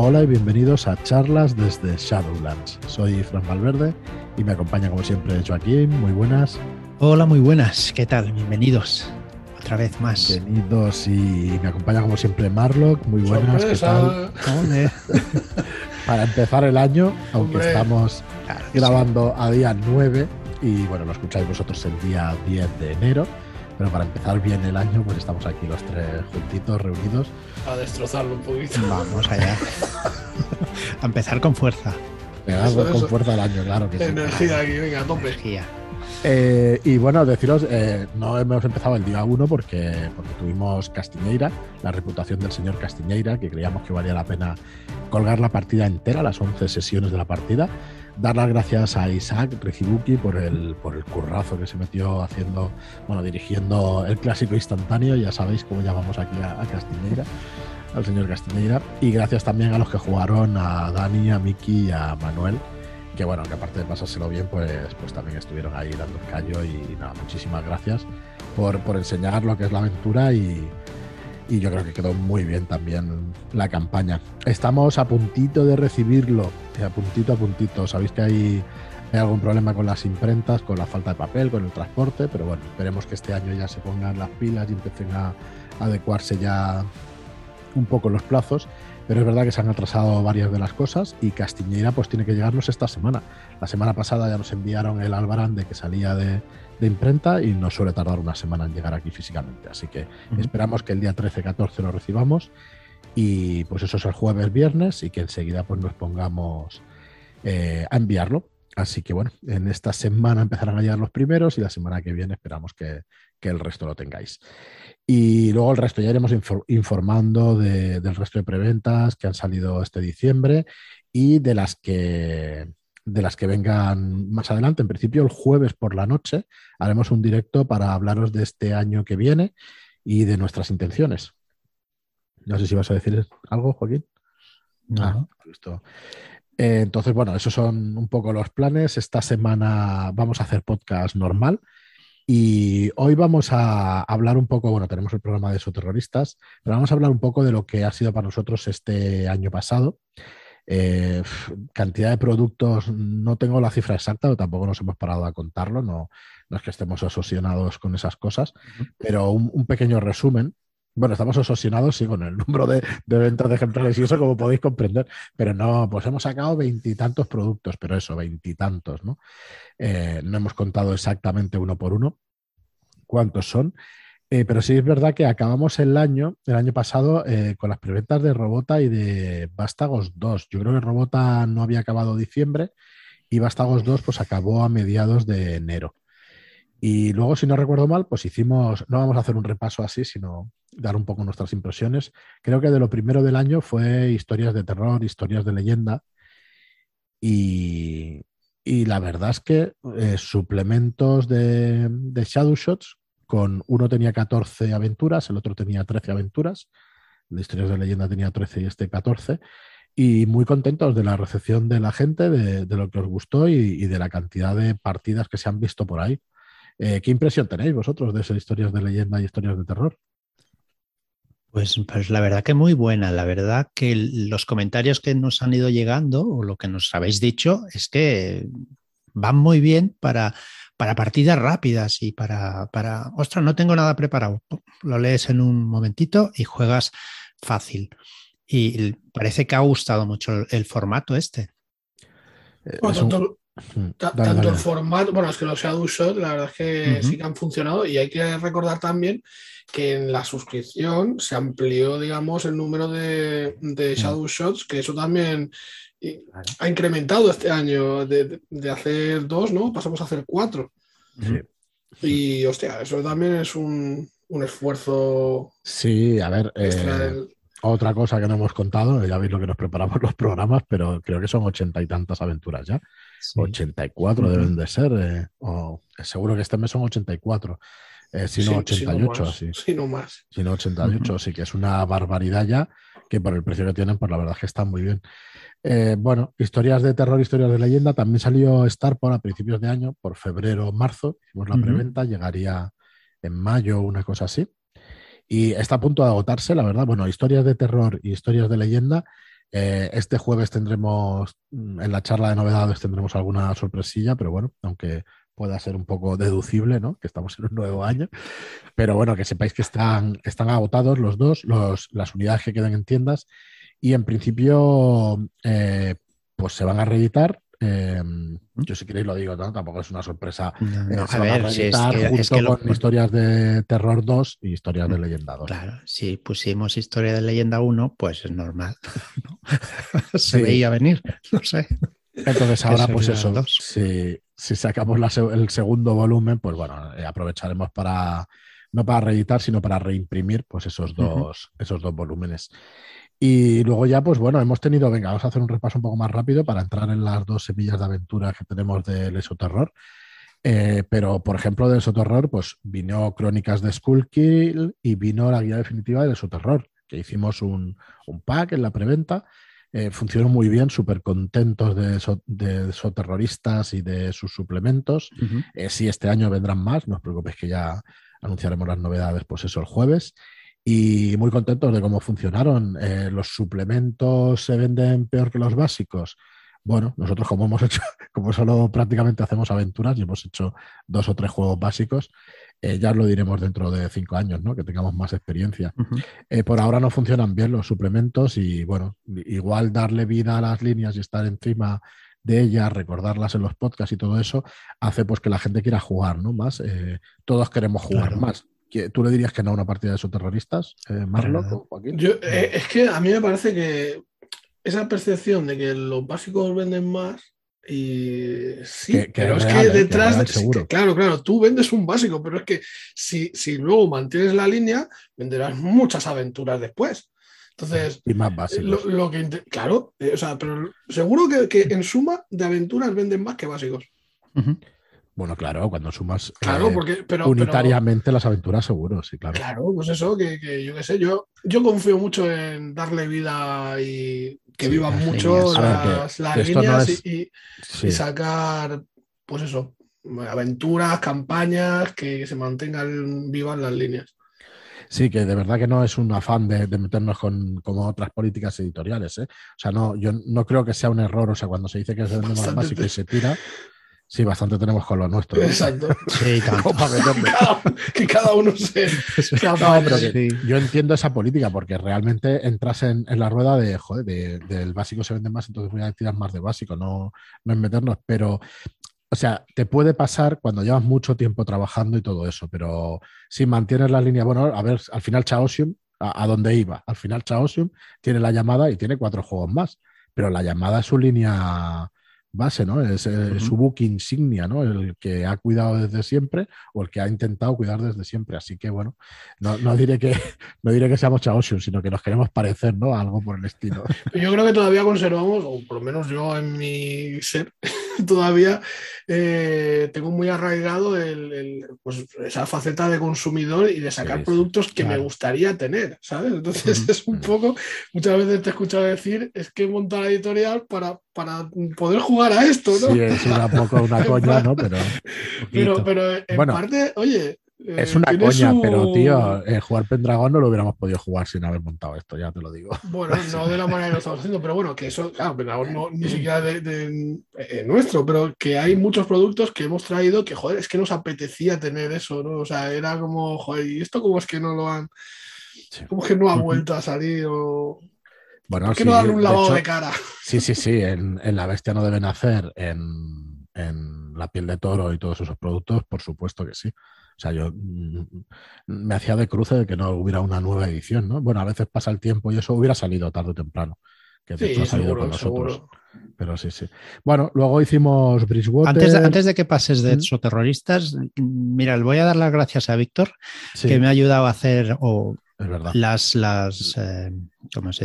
Hola y bienvenidos a charlas desde Shadowlands. Soy Fran Valverde y me acompaña como siempre Joaquín. Muy buenas. Hola, muy buenas. ¿Qué tal? Bienvenidos otra vez más. Bienvenidos y me acompaña como siempre Marlock. Muy buenas. ¿Qué tal? Para empezar el año, aunque estamos grabando a día 9 y bueno, lo escucháis vosotros el día 10 de enero. Pero para empezar bien el año, pues estamos aquí los tres juntitos, reunidos. A destrozarlo un poquito. Vamos allá. a empezar con fuerza. Pegarlo con fuerza el año, claro que Energía aquí, venga, tope. Energía. Eh, y bueno, deciros, eh, no hemos empezado el día 1 porque, porque tuvimos Castiñeira, la reputación del señor Castiñeira, que creíamos que valía la pena colgar la partida entera, las 11 sesiones de la partida dar las gracias a Isaac Rizibuki por el, por el currazo que se metió haciendo, bueno, dirigiendo el clásico instantáneo, ya sabéis cómo llamamos aquí a, Castiñeira, al señor Castiñeira, y gracias también a los que jugaron, a Dani, a Miki y a Manuel, que bueno, que aparte de pasárselo bien, pues, pues también estuvieron ahí dando el callo y nada, muchísimas gracias por, por enseñar lo que es la aventura y, y yo creo que quedó muy bien también la campaña. Estamos a puntito de recibirlo, eh, a puntito a puntito. Sabéis que hay, algún problema con las imprentas, con la falta de papel, con el transporte, pero bueno, esperemos que este año ya se pongan las pilas y empiecen a, adecuarse ya un poco los plazos. Pero es verdad que se han atrasado varias de las cosas y Castiñeira pues tiene que llegarnos esta semana. La semana pasada ya nos enviaron el Albarán que salía de, de imprenta y no suele tardar una semana en llegar aquí físicamente. Así que esperamos que el día 13-14 lo recibamos y pues eso es el jueves, viernes y que enseguida pues nos pongamos eh, a enviarlo. Así que bueno, en esta semana empezarán a llegar los primeros y la semana que viene esperamos que, el resto lo tengáis. Y luego el resto ya iremos informando del resto de preventas que han salido este diciembre y de las que de las que vengan más adelante. En principio, el jueves por la noche haremos un directo para hablaros de este año que viene y de nuestras intenciones. No sé si vas a decir algo, Joaquín. No. Ah, eh, entonces, bueno, esos son un poco los planes. Esta semana vamos a hacer podcast normal. Y hoy vamos a hablar un poco, bueno, tenemos el programa de esoterroristas, pero vamos a hablar un poco de lo que ha sido para nosotros este año pasado eh, cantidad de productos, no tengo la cifra exacta, pero tampoco nos hemos parado a contarlo, no, no es que estemos asociados con esas cosas, pero un, pequeño resumen. Bueno, estamos asociados sí con el número de, ventas de ejemplares y eso como podéis comprender, pero no, pues hemos sacado veintitantos productos, pero eso, veintitantos, ¿no? Eh, no hemos contado exactamente uno por uno cuántos son. Eh, pero sí es verdad que acabamos el año, el año pasado, eh, con las preventas de Robota y de Vástagos 2. Yo creo que Robota no había acabado diciembre y Vástagos 2 pues acabó a mediados de enero. Y luego, si no recuerdo mal, pues hicimos, no vamos a hacer un repaso así, sino dar un poco nuestras impresiones. Creo que de lo primero del año fue historias de terror, historias de leyenda. Y, la verdad es que eh, suplementos de, de Shadow Shots con uno tenía 14 aventuras, el otro tenía 13 aventuras, de Historias de Leyenda tenía 13 y este 14, y muy contentos de la recepción de la gente, de, lo que os gustó y, de la cantidad de partidas que se han visto por ahí. Eh, ¿Qué impresión tenéis vosotros de esas historias de leyenda y historias de terror? Pues, pues, la verdad que muy buena. La verdad que los comentarios que nos han ido llegando o lo que nos habéis dicho es que van muy bien para, para partidas rápidas y para, para, ostras, no tengo nada preparado. Lo lees en un momentito y juegas fácil. Y parece que ha gustado mucho el, formato este. Eh, tanto, el formato, bueno, es que los Shadow Shot, la verdad es que sí que han funcionado y hay que recordar también que en la suscripción se amplió, digamos, el número de, de Shadow Shots, que eso también ha incrementado este año de, hacer dos, ¿no? Pasamos a hacer cuatro. Y hostia, eso también es un, esfuerzo. Sí, a ver. Eh, otra cosa que no hemos contado, ya veis lo que nos preparamos los programas, pero creo que son ochenta y tantas aventuras ya. 84 deben de ser. Eh, o, seguro que este mes son 84. Eh, si no 88, así. Si no más. Si no 88, así que es una barbaridad ya, que por el precio que tienen, pues la verdad es que están muy bien. Eh, bueno, historias de terror, historias de leyenda. También salió Starport a principios de año, por febrero o marzo. Hicimos la preventa, llegaría en mayo, una cosa así. Y está a punto de agotarse, la verdad. Bueno, historias de terror y historias de leyenda Eh, este jueves tendremos, mm, en la charla de novedades, tendremos alguna sorpresilla, pero bueno, aunque pueda ser un poco deducible, ¿no? Que estamos en un nuevo año. Pero bueno, que sepáis que están, están agotados los dos, los, las unidades que quedan en tiendas, y en principio, eh, pues se van a reeditar Em, yo si queréis lo digo, ¿no? tampoco es una sorpresa. Eh, a ver, si es que, con historias de Terror 2 y historias de mm, Leyenda 2. Claro, si pusimos historia de Leyenda 1, pues es normal. Se veía venir, no sé. Entonces ahora, pues eso, si, si, sacamos el segundo volumen, pues bueno, eh, aprovecharemos para, no para reeditar, sino para reimprimir pues esos dos, esos dos volúmenes. Y luego ya, pues bueno, hemos tenido, venga, vamos a hacer un repaso un poco más rápido para entrar en las dos semillas de aventura que tenemos del Esoterror. Eh, pero, por ejemplo, del Esoterror, pues vino Crónicas de Skullkill y vino la guía definitiva del Esoterror, que hicimos un, pack en la preventa. Eh, funcionó muy bien, súper contentos de, de soterroristas y de sus suplementos. Eh, sí, este año vendrán más, no os preocupéis que ya anunciaremos las novedades, pues eso, el jueves y muy contentos de cómo funcionaron. Eh, los suplementos se venden peor que los básicos. Bueno, nosotros como hemos hecho, como solo prácticamente hacemos aventuras y hemos hecho dos o tres juegos básicos, eh, ya lo diremos dentro de cinco años, ¿no? Que tengamos más experiencia. Eh, por ahora no funcionan bien los suplementos y bueno, igual darle vida a las líneas y estar encima de ellas, recordarlas en los podcasts y todo eso, hace pues que la gente quiera jugar, ¿no? Más. todos queremos jugar más. ¿Tú le dirías que no a una partida de esos terroristas, eh, Yo, eh, es que a mí me parece que esa percepción de que los básicos venden más y sí, pero es, que ¿eh? detrás, seguro. claro, claro, tú vendes un básico, pero es que si, si luego mantienes la línea, venderás muchas aventuras después. Entonces, y más básicos. Lo, que, claro, eh, o sea, pero seguro que, en suma de aventuras venden más que básicos. Bueno, claro, cuando sumas claro, eh, porque, unitariamente las aventuras, seguro, sí, claro. Claro, pues eso, que, yo qué sé, yo, yo confío mucho en darle vida y que vivan mucho las, líneas y, sacar, pues eso, aventuras, campañas, que, se mantengan vivas las líneas. Sí, que de verdad que no es un afán de, meternos con como otras políticas editoriales. ¿eh? O sea, no, yo no creo que sea un error. O sea, cuando se dice que es el más básico y se tira, Sí, bastante tenemos con lo nuestro. Exacto. Sí, tanto. que cada uno se. Yo entiendo esa política porque realmente entras en, la rueda de, joder, del básico se vende más, entonces voy a tirar más de básico, no, no es meternos. Pero, o sea, te puede pasar cuando llevas mucho tiempo trabajando y todo eso, pero si mantienes la línea, bueno, a ver, al final Chaosium, a, a dónde iba, al final Chaosium tiene la llamada y tiene cuatro juegos más, pero la llamada es su línea base, ¿no? Es su book insignia, ¿no? El que ha cuidado desde siempre o el que ha intentado cuidar desde siempre. Así que, bueno, no, no diré que no diré que seamos Chaosium, sino que nos queremos parecer, ¿no? algo por el estilo. Yo creo que todavía conservamos, o por lo menos yo en mi ser, todavía eh, tengo muy arraigado el, pues, esa faceta de consumidor y de sacar productos que me gustaría tener, ¿sabes? Entonces es un poco, muchas veces te he escuchado decir, es que he montado la editorial para, para poder jugar a esto, ¿no? Sí, es un poco una coña, ¿no? Pero, pero, pero en parte, oye, es una coña, pero tío, jugar Pendragon no lo hubiéramos podido jugar sin haber montado esto, ya te lo digo. Bueno, no de la manera que lo estamos haciendo, pero bueno, que eso, claro, Pendragon no, ni siquiera de, eh, nuestro, pero que hay muchos productos que hemos traído que, joder, es que nos apetecía tener eso, ¿no? O sea, era como, joder, ¿y esto cómo es que no lo han. ¿Cómo es que no ha vuelto a salir? O... Bueno, ¿Por qué no darle un lavado de, cara? Sí, sí, sí, en, en, La Bestia no deben hacer, en, en La piel de toro y todos esos productos, por supuesto que sí. O sea, yo mm, me hacía de cruce de que no hubiera una nueva edición, ¿no? Bueno, a veces pasa el tiempo y eso hubiera salido tarde o temprano. Que de hecho ha salido con nosotros. Pero sí, sí. Bueno, luego hicimos Bridgewater. Antes de, antes de que pases de exoterroristas, mira, le voy a dar las gracias a Víctor, que me ha ayudado a hacer, o las, las, eh,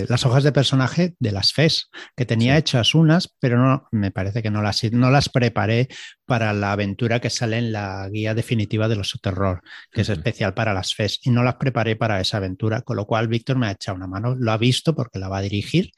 las hojas de personaje de las FES, que tenía hechas unas, pero no, me parece que no las, no las preparé para la aventura que sale en la guía definitiva de los terror, que es especial para las FES, y no las preparé para esa aventura, con lo cual Víctor me ha echado una mano, lo ha visto porque la va a dirigir.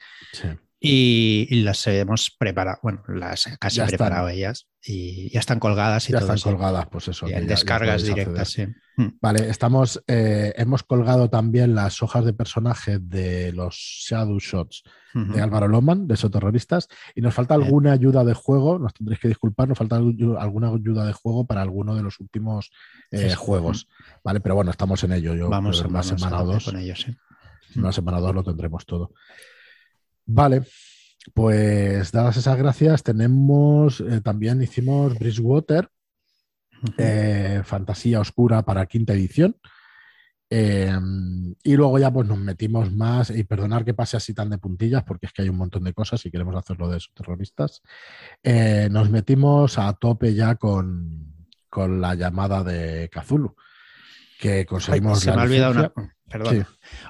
Y, las hemos preparado, bueno, las casi preparado ellas y ya están colgadas y ya todo están colgadas, pues eso. en descargas directas, sí. Hmm. Vale, estamos, eh, hemos colgado también las hojas de personaje de los Shadow Shots de Álvaro Loman, de esos terroristas, y nos falta alguna ayuda de juego, nos tendréis que disculpar, nos falta alguna ayuda de juego para alguno de los últimos eh, juegos, ¿vale? Pero bueno, estamos en ello. Yo vamos en una semana o dos. Con ellos, sí. una semana o dos lo tendremos todo. Vale, pues dadas esas gracias, tenemos eh, también hicimos Bridgewater, eh, Fantasía Oscura para quinta edición. Em, y luego ya pues nos metimos más, y perdonar que pase así tan de puntillas, porque es que hay un montón de cosas y queremos hacerlo de esos terroristas. Eh, nos metimos a tope ya con, la llamada de Kazulu, que conseguimos... se me ha olvidado una, perdón.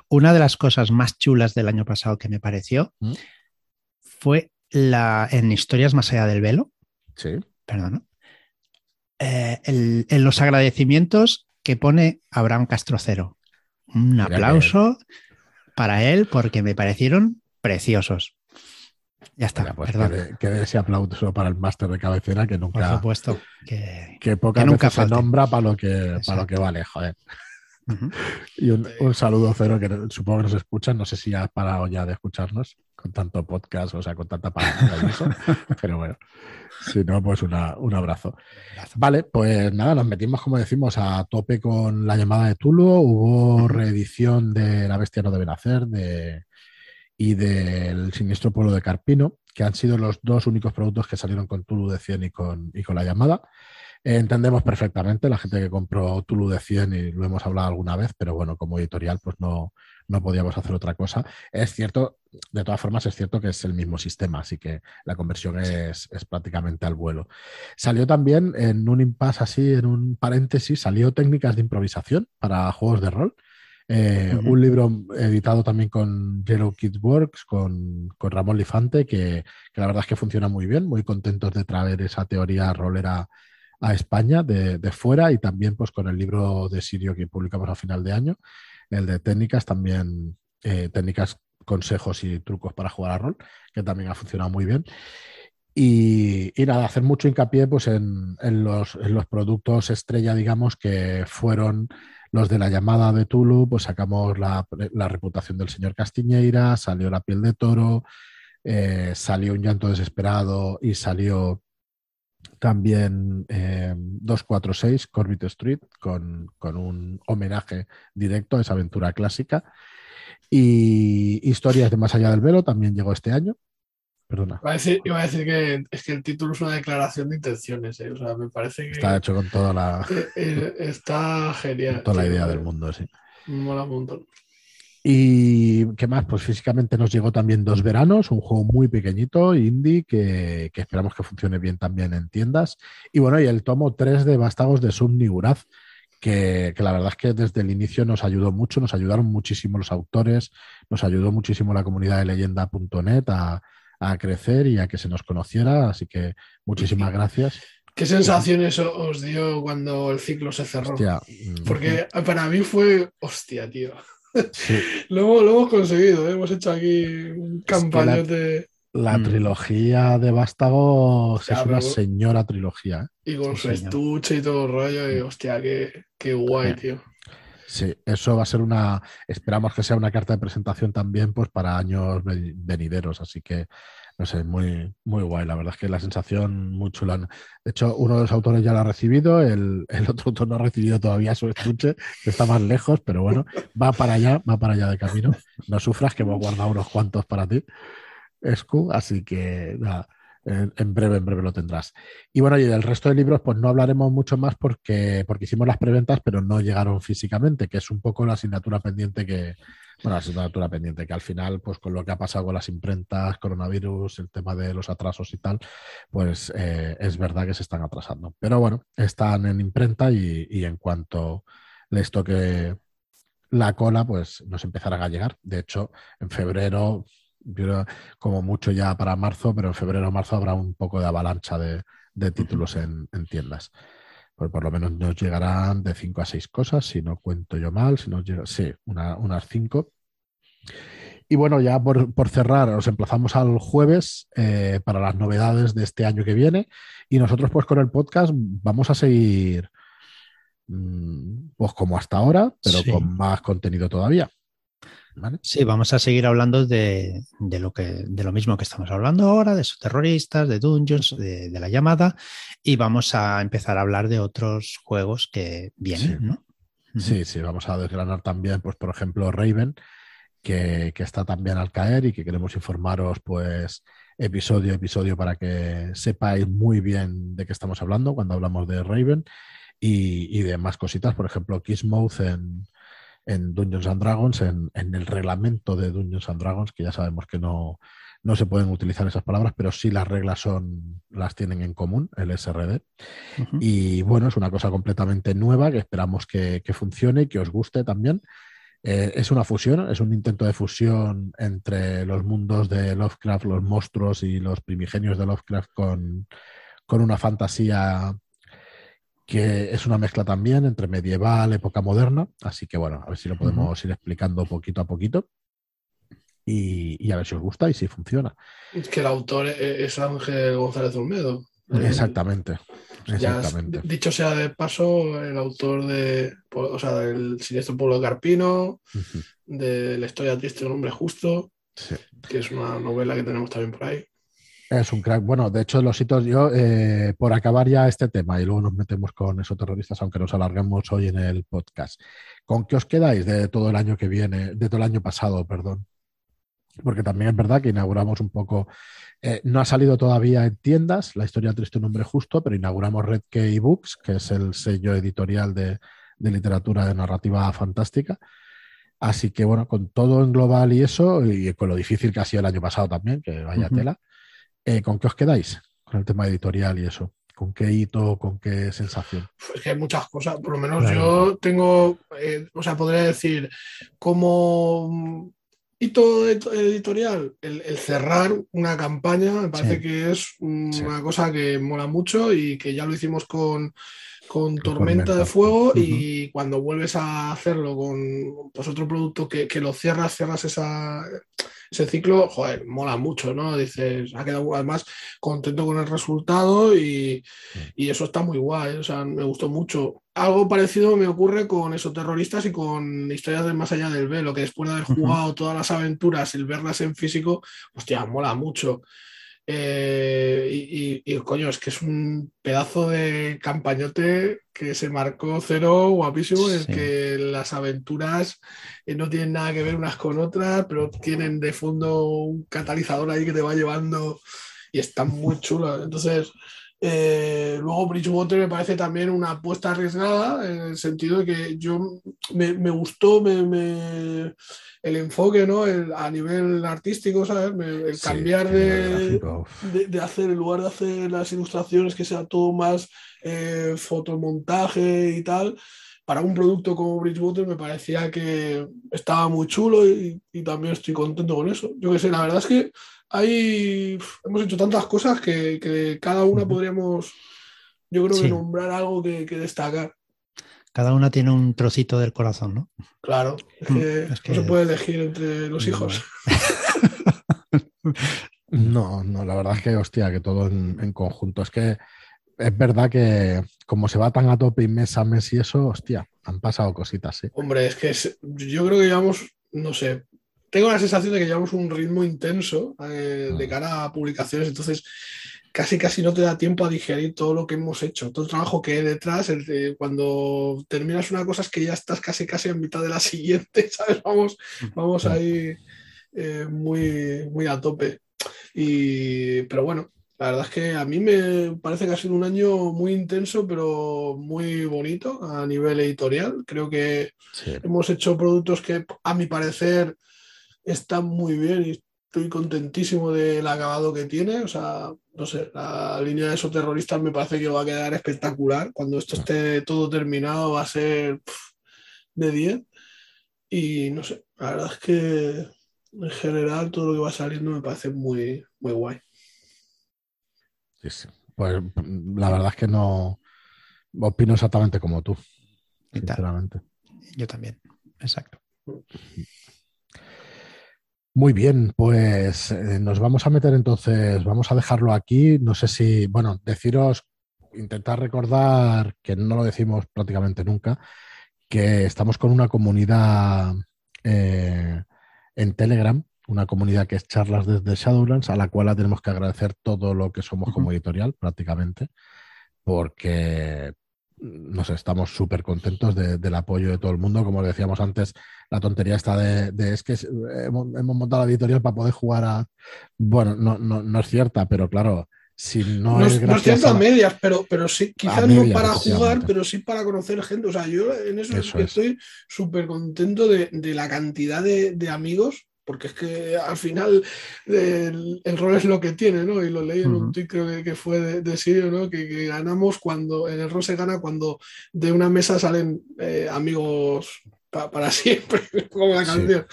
Una de las cosas más chulas del año pasado que me pareció ¿Mm? fue la en Historias más allá del velo. Sí. Perdón. Eh, en los agradecimientos que pone Abraham Castrocero. Un aplauso para él porque me parecieron preciosos. Ya está, pues perdón. Que, ese aplauso para el máster de cabecera que nunca. Por supuesto. Que, que poca nunca se nombra para lo que, para lo que vale, joder. Y un, saludo cero que supongo que nos escuchan. No sé si ha parado ya de escucharnos con tanto podcast, o sea, con tanta palabra pero bueno, si no, pues un abrazo. Vale, pues nada, nos metimos, como decimos, a tope con la llamada de Tulo. Hubo reedición de La Bestia no debe nacer de, y del Siniestro Pueblo de Carpino, que han sido los dos únicos productos que salieron con Tulu de 100 y con, y con la llamada entendemos perfectamente la gente que compró Tulu de 100 y lo hemos hablado alguna vez, pero bueno, como editorial pues no, no podíamos hacer otra cosa. Es cierto, de todas formas es cierto que es el mismo sistema, así que la conversión es, prácticamente al vuelo. Salió también en un impasse así, en un paréntesis, salió técnicas de improvisación para juegos de rol. Eh, un libro editado también con Yellow Kids Works, con, Ramón Lifante, que, que, la verdad es que funciona muy bien, muy contentos de traer esa teoría rolera a España de, fuera y también pues con el libro de Sirio que publicamos a final de año, el de técnicas también, eh, técnicas, consejos y trucos para jugar a rol, que también ha funcionado muy bien. Y, nada, hacer mucho hincapié pues, en, los, productos estrella, digamos, que fueron los de la llamada de Tulu, pues sacamos la, reputación del señor Castiñeira, salió La piel de toro, eh, salió Un llanto desesperado y salió también 246 eh, Corbett Street con, un homenaje directo a esa aventura clásica. Y Historias de Más Allá del Velo también llegó este año. Perdona. Iba a decir, iba a decir que es que el título es una declaración de intenciones. ¿eh? O sea, me parece que. Está hecho con toda la. Eh, está genial. toda la idea del mundo, sí. Mola un montón. Y qué más, pues físicamente nos llegó también Dos Veranos, un juego muy pequeñito, indie, que, esperamos que funcione bien también en tiendas. Y bueno, y el tomo 3 de Vástagos de Sumni Uraz, que, la verdad es que desde el inicio nos ayudó mucho, nos ayudaron muchísimo los autores, nos ayudó muchísimo la comunidad de leyenda.net a, a crecer y a que se nos conociera. Así que muchísimas gracias. ¿Qué sensaciones os dio cuando el ciclo se cerró? Mm. Porque para mí fue, hostia, tío. lo, hemos, conseguido, ¿eh? hemos hecho aquí un campañote. La, mm. trilogía de Vástagos es una señora trilogía. ¿eh? Y con su estuche y todo el rollo, y hostia, qué, guay, tío. Sí, eso va a ser una. Esperamos que sea una carta de presentación también, pues para años venideros. Así que no sé, muy, muy guay. La verdad es que la sensación muy chula. De hecho, uno de los autores ya lo ha recibido, el, otro autor no ha recibido todavía su estuche, está más lejos, pero bueno, va para allá, va para allá de camino. No sufras que hemos guardado unos cuantos para ti, Escu, así que. En, breve, en breve lo tendrás. Y bueno, y del resto de libros, pues no hablaremos mucho más porque, porque hicimos las preventas, pero no llegaron físicamente, que es un poco la asignatura pendiente que, bueno, es una pendiente que al final, pues con lo que ha pasado con las imprentas, coronavirus, el tema de los atrasos y tal, pues eh, es verdad que se están atrasando. Pero bueno, están en imprenta y, en cuanto les toque la cola, pues nos empezarán a llegar. De hecho, en febrero, como mucho ya para marzo, pero en febrero o marzo habrá un poco de avalancha de, títulos en, tiendas pues por lo menos nos llegarán de 5 a 6 cosas, si no cuento yo mal, si nos llega, sí, unas 5. Y bueno, ya por, cerrar, os emplazamos al jueves eh, para las novedades de este año que viene. Y nosotros, pues con el podcast, vamos a seguir mm, pues como hasta ahora, pero con más contenido todavía. Sí, vamos a seguir hablando de, lo que, de lo mismo que estamos hablando ahora, de esos terroristas, de Dungeons, de, la llamada, y vamos a empezar a hablar de otros juegos que vienen, sí. ¿no? Sí, sí, vamos a desgranar también, pues, por ejemplo, Raven, que, está también al caer y que queremos informaros, pues, episodio a episodio para que sepáis muy bien de qué estamos hablando cuando hablamos de Raven y, y de más cositas, por ejemplo, Kissmouth en en Dungeons and Dragons, en, el reglamento de Dungeons and Dragons, que ya sabemos que no, no se pueden utilizar esas palabras, pero sí las reglas son, las tienen en común, el SRD. Y bueno, es una cosa completamente nueva que esperamos que, funcione y que os guste también. Eh, es una fusión, es un intento de fusión entre los mundos de Lovecraft, los monstruos y los primigenios de Lovecraft con, con una fantasía que es una mezcla también entre medieval, época moderna, así que bueno, a ver si lo podemos ir explicando poquito a poquito y, a ver si os gusta y si funciona. Es que el autor e-, es Ángel González Olmedo. Exactamente. Exactamente. dicho sea de paso, el autor de, o sea, del siniestro pueblo de Carpino, de la historia triste de un hombre justo, que es una novela que tenemos también por ahí. Es un crack. Bueno, de hecho, los hitos, yo, eh, por acabar ya este tema y luego nos metemos con esos terroristas, aunque nos alarguemos hoy en el podcast. ¿Con qué os quedáis de todo el año que viene, de todo el año pasado, perdón? Porque también es verdad que inauguramos un poco, eh, no ha salido todavía en tiendas la historia triste un hombre justo, pero inauguramos Red Key Books, que es el sello editorial de, literatura de narrativa fantástica. Así que bueno, con todo en global y eso, y con lo difícil que ha sido el año pasado también, que vaya tela, eh, ¿Con qué os quedáis con el tema editorial y eso? ¿Con qué hito, con qué sensación? Pues que hay muchas cosas. Por lo menos yo tengo, eh, o sea, podría decir, como hito editorial, el, cerrar una campaña me parece que es una cosa que mola mucho y que ya lo hicimos con, Tormenta, de Fuego y cuando vuelves a hacerlo con pues, otro producto que, que, lo cierras, cierras esa, ese ciclo, joder, mola mucho, ¿no? Dices, ha quedado además contento con el resultado y, eso está muy guay, o sea, me gustó mucho. Algo parecido me ocurre con esos terroristas y con historias de más allá del velo, que después de haber jugado todas las aventuras, el verlas en físico, hostia, mola mucho. Eh, y, coño, es que es un pedazo de campañote que se marcó cero guapísimo, es que las aventuras eh, no tienen nada que ver unas con otras, pero tienen de fondo un catalizador ahí que te va llevando y están muy chulas. Entonces, eh, luego Bridgewater me parece también una apuesta arriesgada, en el sentido de que yo me, gustó me, el enfoque ¿no? a nivel artístico, ¿sabes? el cambiar de, de, hacer, en lugar de hacer las ilustraciones, que sea todo más eh, fotomontaje y tal. Para un producto como Bridgewater me parecía que estaba muy chulo y, y también estoy contento con eso. Yo que sé, la verdad es que hay, hemos hecho tantas cosas que, cada una podríamos, yo creo que nombrar algo que, destacar. Cada una tiene un trocito del corazón, ¿no? Claro, es mm, que, no se puede elegir entre los hijos. No, no, la verdad es que, hostia, que todo en, conjunto. Es que es verdad que como se va tan a tope y mes a mes y eso, hostia, han pasado cositas, sí. Hombre, es que yo creo que llevamos, no sé, tengo la sensación de que llevamos un ritmo intenso eh, de mm. cara a publicaciones, entonces casi casi no te da tiempo a digerir todo lo que hemos hecho, todo el trabajo que hay detrás. cuando terminas una cosa es que ya estás casi casi en mitad de la siguiente, ¿sabes? Vamos, vamos ahí eh, muy, muy a tope. Y, pero bueno, la verdad es que a mí me parece que ha sido un año muy intenso, pero muy bonito a nivel editorial. Creo que hemos hecho productos que, a mi parecer, está muy bien y estoy contentísimo del acabado que tiene. O sea, no sé, la línea de esos terroristas me parece que va a quedar espectacular. Cuando esto esté todo terminado va a ser de 10. Y no sé, la verdad es que en general todo lo que va saliendo me parece muy, muy guay. Sí, sí. Pues la verdad es que no opino exactamente como tú. Sinceramente. Yo también, exacto. Muy bien, pues eh, nos vamos a meter entonces, vamos a dejarlo aquí. No sé si, bueno, deciros, intentar recordar, que no lo decimos prácticamente nunca, que estamos con una comunidad eh, en Telegram, una comunidad que es Charlas desde Shadowlands, a la cual tenemos que agradecer todo lo que somos como editorial prácticamente, porque no sé, estamos súper contentos del apoyo de todo el mundo. Como decíamos antes, la tontería está de, es que hemos, montado la editorial para poder jugar a. Bueno, no, no, no es cierta, pero claro, si no, no es No es cierto a medias, pero, pero sí, quizás no para jugar, pero sí para conocer gente. O sea, yo en eso, estoy súper contento de, la cantidad de, de amigos porque es que al final el, rol es lo que tiene, ¿no? Y lo leí en un tweet creo que, fue de, Sirio, ¿no? Que, ganamos cuando, en el rol se gana cuando de una mesa salen eh, amigos para siempre, como la canción.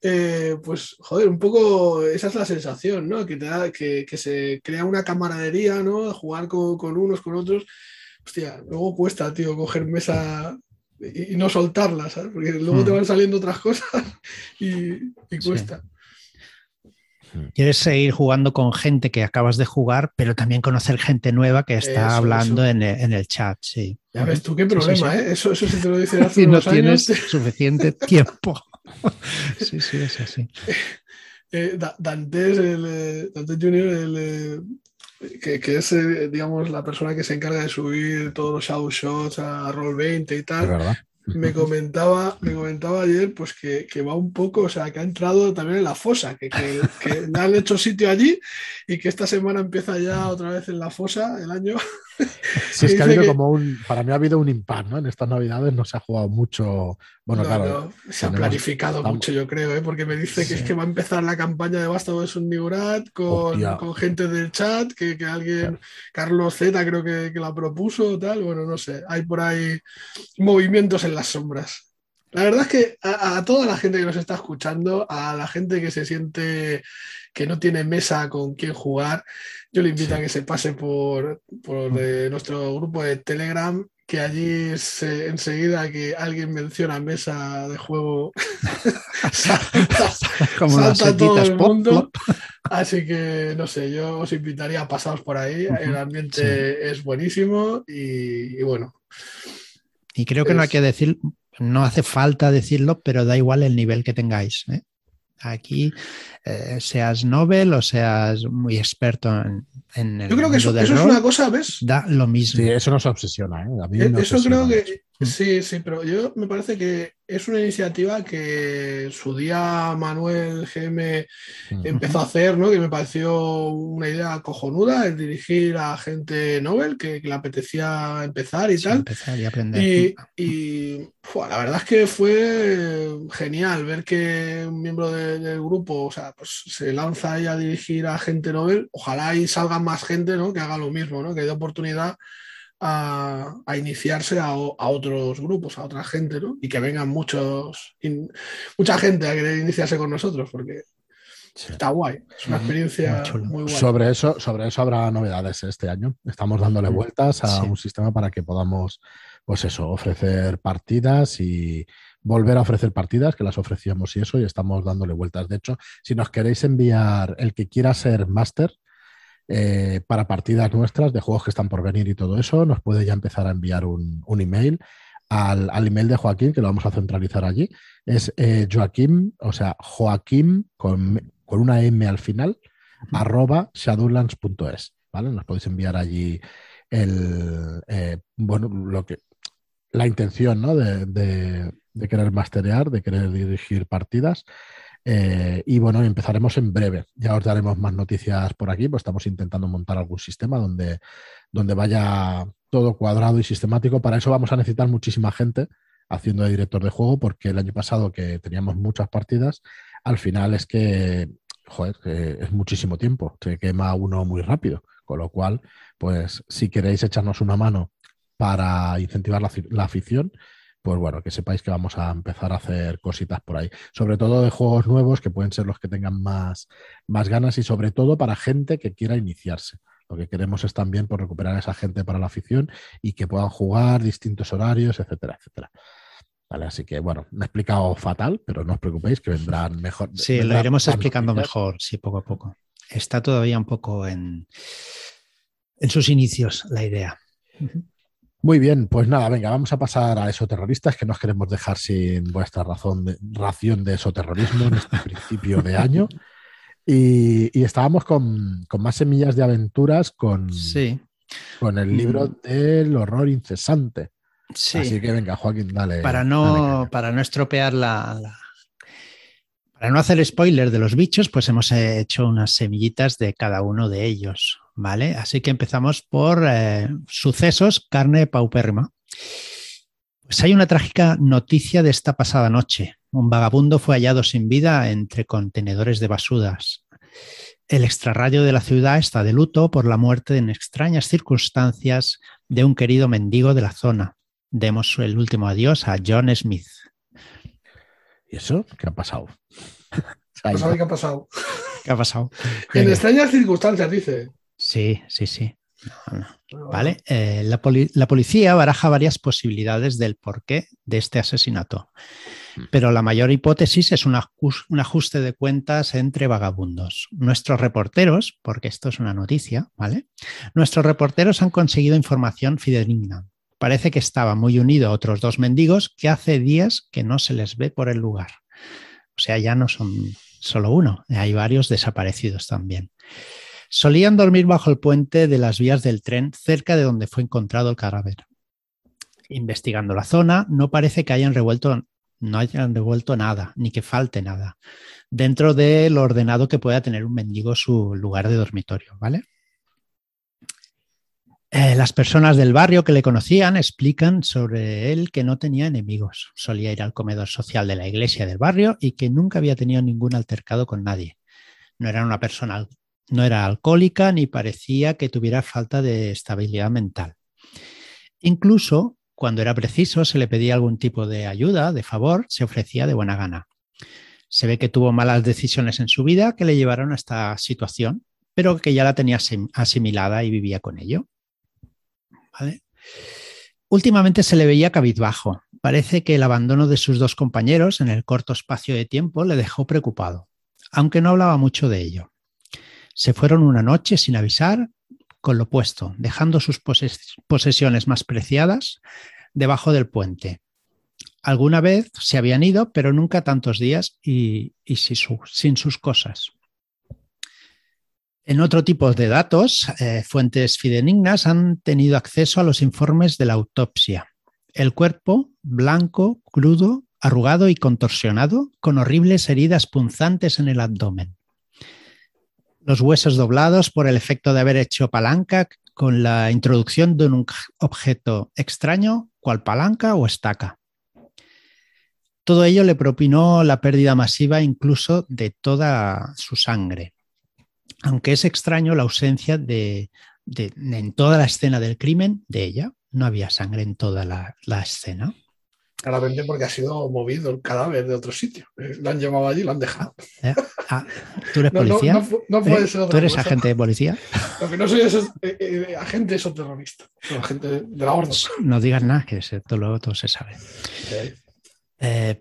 Eh, pues, joder, un poco esa es la sensación, ¿no? Que, te da, que, se crea una camaradería, ¿no? Jugar con, con unos, con otros. Hostia, luego cuesta, tío, coger mesa y, no soltarlas, ¿sabes? Porque luego te hmm. van saliendo otras cosas y, cuesta. Hmm. Quieres seguir jugando con gente que acabas de jugar, pero también conocer gente nueva que está hablando En, el, chat, sí. Ya ves tú qué problema, ¿eh? Eso, eso sí te lo dice hace y no tienes suficiente tiempo. sí, sí, es así. Eh, Dantes, el, eh, Dantes Junior, el, eh, que, es, eh, digamos, la persona que se encarga de subir todos los shadow shots a Roll20 y tal, me comentaba, me comentaba ayer pues que, va un poco, o sea, que ha entrado también en la fosa, que, que, le han hecho sitio allí y que esta semana empieza ya otra vez en la fosa el año. Sí, es que ha habido como un, para mí ha habido un impact, ¿no? En estas navidades no se ha jugado mucho, bueno, claro. se ha planificado mucho, yo creo, ¿eh? porque me dice que es que va a empezar la campaña de Basta de Nigurat con, con gente del chat, que, alguien, Carlos Z creo que, que la propuso, tal, bueno, no sé, hay por ahí movimientos en las sombras. La verdad es que a, toda la gente que nos está escuchando, a la gente que se siente que no tiene mesa con quien jugar, yo le invito a que se pase por, por eh, nuestro grupo de Telegram, que allí enseguida que alguien menciona mesa de juego, salta, todo el mundo. Así que, no sé, yo os invitaría a pasaros por ahí. El ambiente es buenísimo y, bueno. Y creo que no hay que decir, no hace falta decirlo, pero da igual el nivel que tengáis. ¿eh? Aquí, eh, seas novel o seas muy experto en, en el Yo creo que eso, eso es una cosa, ¿ves? Da lo mismo. Sí, eso nos obsesiona. ¿eh? A mí eh, eso creo que. Sí, sí, pero yo me parece que es una iniciativa que su día Manuel GM empezó a hacer, ¿no? Que me pareció una idea cojonuda, el dirigir a gente Nobel que, le apetecía empezar y tal. Empezar y aprender. Y, la verdad es que fue genial ver que un miembro del grupo, o sea, pues se lanza ahí a dirigir a gente Nobel. Ojalá y salga más gente, ¿no? Que haga lo mismo, ¿no? Que dé oportunidad a, iniciarse a, otros grupos, a otra gente, ¿no? Y que vengan muchos, mucha gente a querer iniciarse con nosotros, porque está guay. Es una experiencia muy, guay. Sobre eso, sobre eso habrá novedades este año. Estamos dándole vueltas a un sistema para que podamos, pues eso, ofrecer partidas y volver a ofrecer partidas, que las ofrecíamos y eso, y estamos dándole vueltas. De hecho, si nos queréis enviar el que quiera ser máster, eh, para partidas nuestras de juegos que están por venir y todo eso, nos puede ya empezar a enviar un, email al, email de Joaquín, que lo vamos a centralizar allí. Es eh, Joaquín, o sea, Joaquín con, una M al final, arroba shadowlands.es. ¿vale? Nos podéis enviar allí el, eh, bueno, lo que, la intención ¿no? de, de, querer masterear, de querer dirigir partidas. Eh, y bueno, empezaremos en breve. Ya os daremos más noticias por aquí, pues estamos intentando montar algún sistema donde, donde vaya todo cuadrado y sistemático. Para eso vamos a necesitar muchísima gente haciendo de director de juego, porque el año pasado que teníamos muchas partidas, al final es que, joder, es muchísimo tiempo, se quema uno muy rápido. Con lo cual, pues si queréis echarnos una mano para incentivar la, la afición, pues bueno, que sepáis que vamos a empezar a hacer cositas por ahí. Sobre todo de juegos nuevos, que pueden ser los que tengan más, más ganas y sobre todo para gente que quiera iniciarse. Lo que queremos es también por pues, recuperar a esa gente para la afición y que puedan jugar distintos horarios, etcétera, etcétera. Vale, así que bueno, me he explicado fatal, pero no os preocupéis que vendrán mejor. Sí, lo iremos explicando mejor, sí, poco a poco. Está todavía un poco en, en sus inicios la idea. Muy bien, pues nada, venga, vamos a pasar a esoterroristas, que nos queremos dejar sin vuestra razón de, ración de esoterrorismo en este principio de año. Y, estábamos con, más semillas de aventuras con, sí. con el libro mm. del horror incesante. Sí. Así que venga, Joaquín, dale. Para no, para no estropear la, Para no hacer spoiler de los bichos, pues hemos hecho unas semillitas de cada uno de ellos. ¿Vale? Así que empezamos por eh, sucesos, carne paupérrima. Pues hay una trágica noticia de esta pasada noche. Un vagabundo fue hallado sin vida entre contenedores de basuras. El extrarrayo de la ciudad está de luto por la muerte en extrañas circunstancias de un querido mendigo de la zona. Demos el último adiós a John Smith. ¿Y eso? ¿Qué ha pasado? ¿Qué ha pasado? ¿Qué ha pasado? En extrañas circunstancias, dice. Sí, sí, sí. Vale. Eh, la, policía baraja varias posibilidades del porqué de este asesinato, hmm. pero la mayor hipótesis es un, ajuste de cuentas entre vagabundos. Nuestros reporteros, porque esto es una noticia, ¿vale? Nuestros reporteros han conseguido información fidedigna. Parece que estaba muy unido a otros dos mendigos que hace días que no se les ve por el lugar. O sea, ya no son solo uno, hay varios desaparecidos también. Solían dormir bajo el puente de las vías del tren cerca de donde fue encontrado el cadáver. Investigando la zona, no parece que hayan revuelto, no hayan revuelto nada, ni que falte nada, dentro del ordenado que pueda tener un mendigo su lugar de dormitorio, ¿vale? Eh, las personas del barrio que le conocían explican sobre él que no tenía enemigos. Solía ir al comedor social de la iglesia del barrio y que nunca había tenido ningún altercado con nadie. No era una persona no era alcohólica ni parecía que tuviera falta de estabilidad mental. Incluso cuando era preciso, se le pedía algún tipo de ayuda, de favor, se ofrecía de buena gana. Se ve que tuvo malas decisiones en su vida que le llevaron a esta situación, pero que ya la tenía asimilada y vivía con ello. Últimamente se le veía cabizbajo. Parece que el abandono de sus dos compañeros en el corto espacio de tiempo le dejó preocupado, aunque no hablaba mucho de ello. Se fueron una noche sin avisar con lo puesto, dejando sus posesiones más preciadas debajo del puente. Alguna vez se habían ido, pero nunca tantos días y, sin, sus cosas. En otro tipo de datos, eh, fuentes fidenignas han tenido acceso a los informes de la autopsia. El cuerpo, blanco, crudo, arrugado y contorsionado, con horribles heridas punzantes en el abdomen los huesos doblados por el efecto de haber hecho palanca con la introducción de un objeto extraño, cual palanca o estaca. Todo ello le propinó la pérdida masiva incluso de toda su sangre. Aunque es extraño la ausencia de, en toda la escena del crimen de ella, no había sangre en toda la, la escena. Claramente porque ha sido movido el cadáver de otro sitio. Eh, lo han llevado allí y lo han dejado. Eh, ah, ¿Tú eres policía? No, puede ¿Eh? ser ¿Tú eres agente de policía? Lo que no soy es agente es terrorista. agente de la orden. No digas nada, que todo, todo se sabe.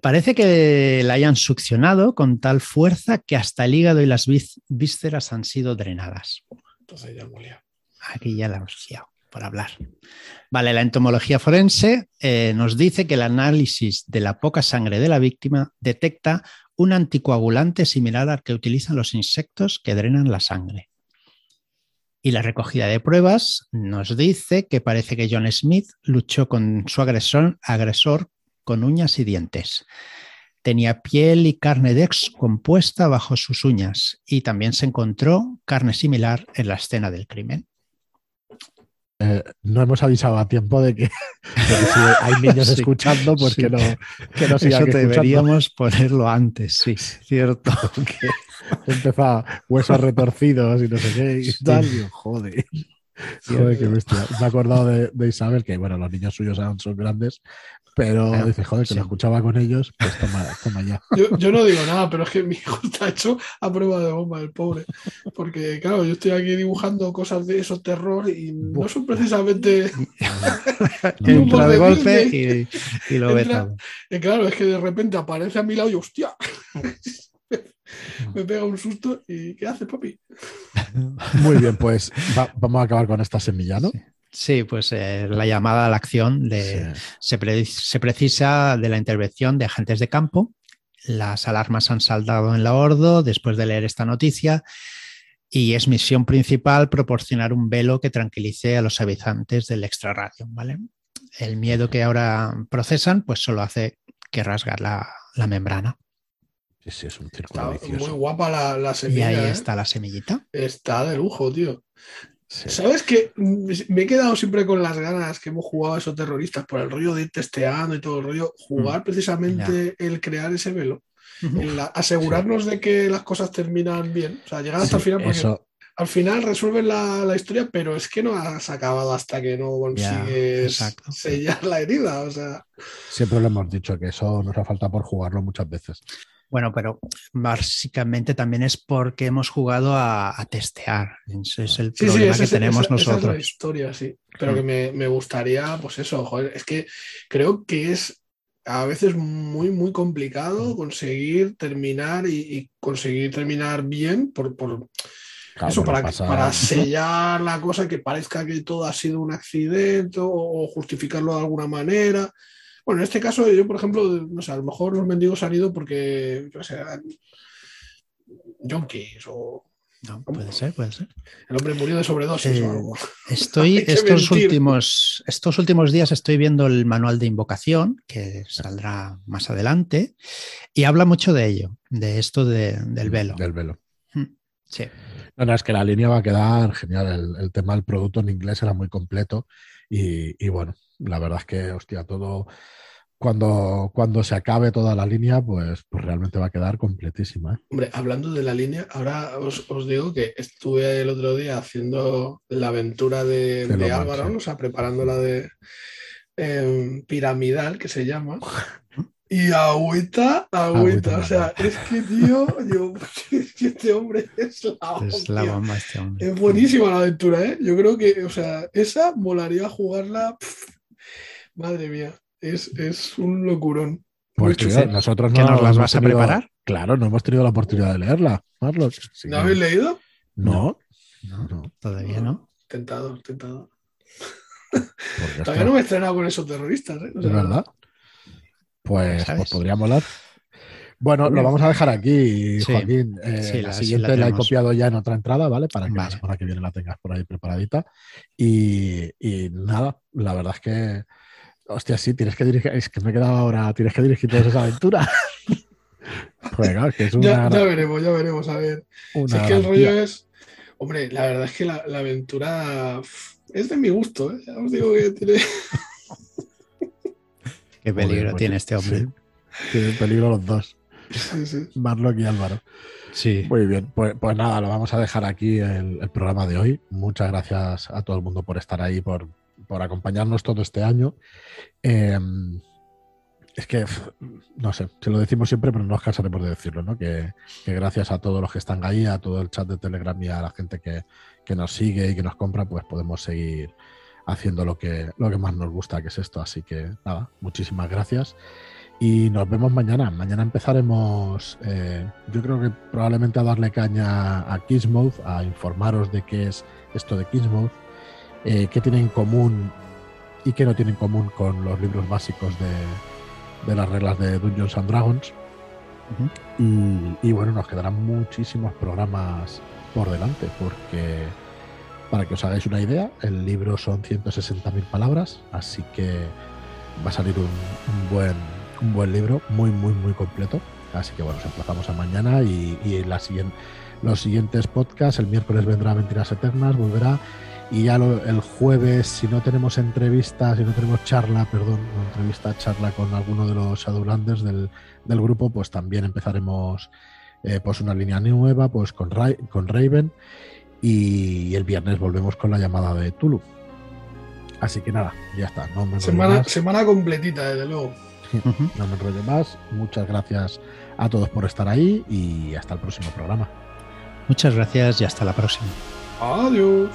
parece que la hayan succionado con tal fuerza que hasta el hígado y las vísceras han sido drenadas. Entonces ya hemos Aquí ya la hemos liado hablar. Vale, la entomología forense eh, nos dice que el análisis de la poca sangre de la víctima detecta un anticoagulante similar al que utilizan los insectos que drenan la sangre. Y la recogida de pruebas nos dice que parece que John Smith luchó con su agresor, agresor con uñas y dientes. Tenía piel y carne descompuesta bajo sus uñas y también se encontró carne similar en la escena del crimen. Eh, no hemos avisado a tiempo de que, si hay niños escuchando, pues que no, que no Eso deberíamos ponerlo antes, sí, cierto. Empezaba huesos retorcidos y no sé qué y tal. joder. Joder, qué bestia. Me he acordado de, Isabel, que bueno, los niños suyos son grandes, pero dice, joder, que lo escuchaba con ellos, pues toma, toma ya. Yo, no digo nada, pero es que mi hijo está hecho a prueba de bomba, el pobre. Porque, claro, yo estoy aquí dibujando cosas de esos terror y no son precisamente. Entra de golpe y, lo ve todo. Y claro, es que de repente aparece a mi lado y hostia. me pega un susto y ¿qué hace, papi? Muy bien, pues vamos a acabar con esta semilla, ¿no? Sí. Pues eh, la llamada a la acción de, se, precisa de la intervención de agentes de campo. Las alarmas han saldado en la Ordo después de leer esta noticia y es misión principal proporcionar un velo que tranquilice a los habitantes del extrarradio. ¿vale? El miedo que ahora procesan pues solo hace que rasgar la membrana. Sí, es un círculo vicioso. Muy guapa la, la, semilla. Y ahí ¿eh? está la semillita. Está de lujo, tío. ¿Sabes que Me he quedado siempre con las ganas que hemos jugado a esos terroristas por el rollo de ir testeando y todo el rollo. Jugar mm. precisamente el crear ese velo. asegurarnos de que las cosas terminan bien. O sea, llegar hasta el final. Porque Al final resuelven la, la, historia, pero es que no has acabado hasta que no consigues sellar la herida. O sea. Siempre lo hemos dicho que eso nos ha falta por jugarlo muchas veces. Bueno, pero básicamente también es porque hemos jugado a, testear. Ese es el problema que tenemos nosotros. Esa es la historia, sí. Pero que mm. me, gustaría, pues eso, joder, es que creo que es a veces muy, muy complicado mm. conseguir terminar y, conseguir terminar bien por, eso, para, para, sellar la cosa que parezca que todo ha sido un accidente o justificarlo de alguna manera. Bueno, en este caso, yo, por ejemplo, no sé, a lo mejor los mendigos han ido porque, yo sé, junkies o. No, puede ser, puede ser. El hombre murió de sobredosis o eh, algo. Estoy, estos últimos, estos últimos días estoy viendo el manual de invocación, que saldrá más adelante, y habla mucho de ello, de esto del velo. Del velo. Hmm, sí. No, no, es que la línea va a quedar genial. El, tema del producto en inglés era muy completo y, y bueno, la verdad es que, hostia, todo cuando, cuando se acabe toda la línea, pues, pues realmente va a quedar completísima. ¿eh? Hombre, hablando de la línea, ahora os, digo que estuve el otro día haciendo la aventura de, Álvaro, o sea, preparando la de em, Piramidal, que se llama. Y agüita, agüita. o sea, es que, tío, yo, este hombre es la Es la bomba este hombre. Es buenísima la aventura, ¿eh? Yo creo que, o sea, esa molaría jugarla. Madre mía es, un locurón. Pues nosotros no nos las vas a preparar. Claro, no hemos tenido la oportunidad de leerla, ¿No habéis leído? No. No, todavía no. Tentado, tentado. Todavía no me he estrenado con esos terroristas, ¿eh? ¿Es verdad? Pues, pues podría molar. Bueno, lo vamos a dejar aquí, Joaquín. Eh, la, siguiente la, he copiado ya en otra entrada, ¿vale? Para que la semana que viene la tengas por ahí preparadita. y, nada, la verdad es que Hostia, sí, tienes que dirigir. Es que me he quedado ahora. Tienes que dirigir toda esa aventura. que es una... ya, veremos, ya veremos, a ver. es que el rollo es. Hombre, la verdad es que la, aventura es de mi gusto, ¿eh? Ya os digo que tiene. Qué peligro pues tiene este hombre. Tiene peligro los dos. Sí, sí. Marlock y Álvaro. Sí. Muy bien, pues, pues, nada, lo vamos a dejar aquí el, el, programa de hoy. Muchas gracias a todo el mundo por estar ahí, por, por acompañarnos todo este año. Em, es que, no sé, se lo decimos siempre, pero no nos cansaremos de decirlo, ¿no? Que, gracias a todos los que están ahí, a todo el chat de Telegram y a la gente que, nos sigue y que nos compra, pues podemos seguir haciendo lo que, lo que más nos gusta, que es esto. Así que nada, muchísimas gracias. Y nos vemos mañana. Mañana empezaremos, eh, yo creo que probablemente a darle caña a Kissmouth, a informaros de qué es esto de Kissmouth, eh, qué tiene en común y qué no tiene en común con los libros básicos de, las reglas de Dungeons and Dragons. y, bueno, nos quedarán muchísimos programas por delante, porque para que os hagáis una idea, el libro son 160.000 palabras, así que va a salir un, buen, un buen libro, muy, muy, muy completo. Así que bueno, nos emplazamos a mañana y, y la siguiente, los siguientes podcasts, el miércoles vendrá Mentiras Eternas, volverá y ya el jueves, si no tenemos entrevistas, si no tenemos charla, perdón, entrevista, charla con alguno de los Shadowlanders del, del grupo, pues también empezaremos eh, pues una línea nueva, pues con, con Raven. Y, el viernes volvemos con la llamada de Tulu. Así que nada, ya está. semana, semana completita, desde luego. no me enrollo más. Muchas gracias a todos por estar ahí y hasta el próximo programa. Muchas gracias y hasta la próxima. Adiós.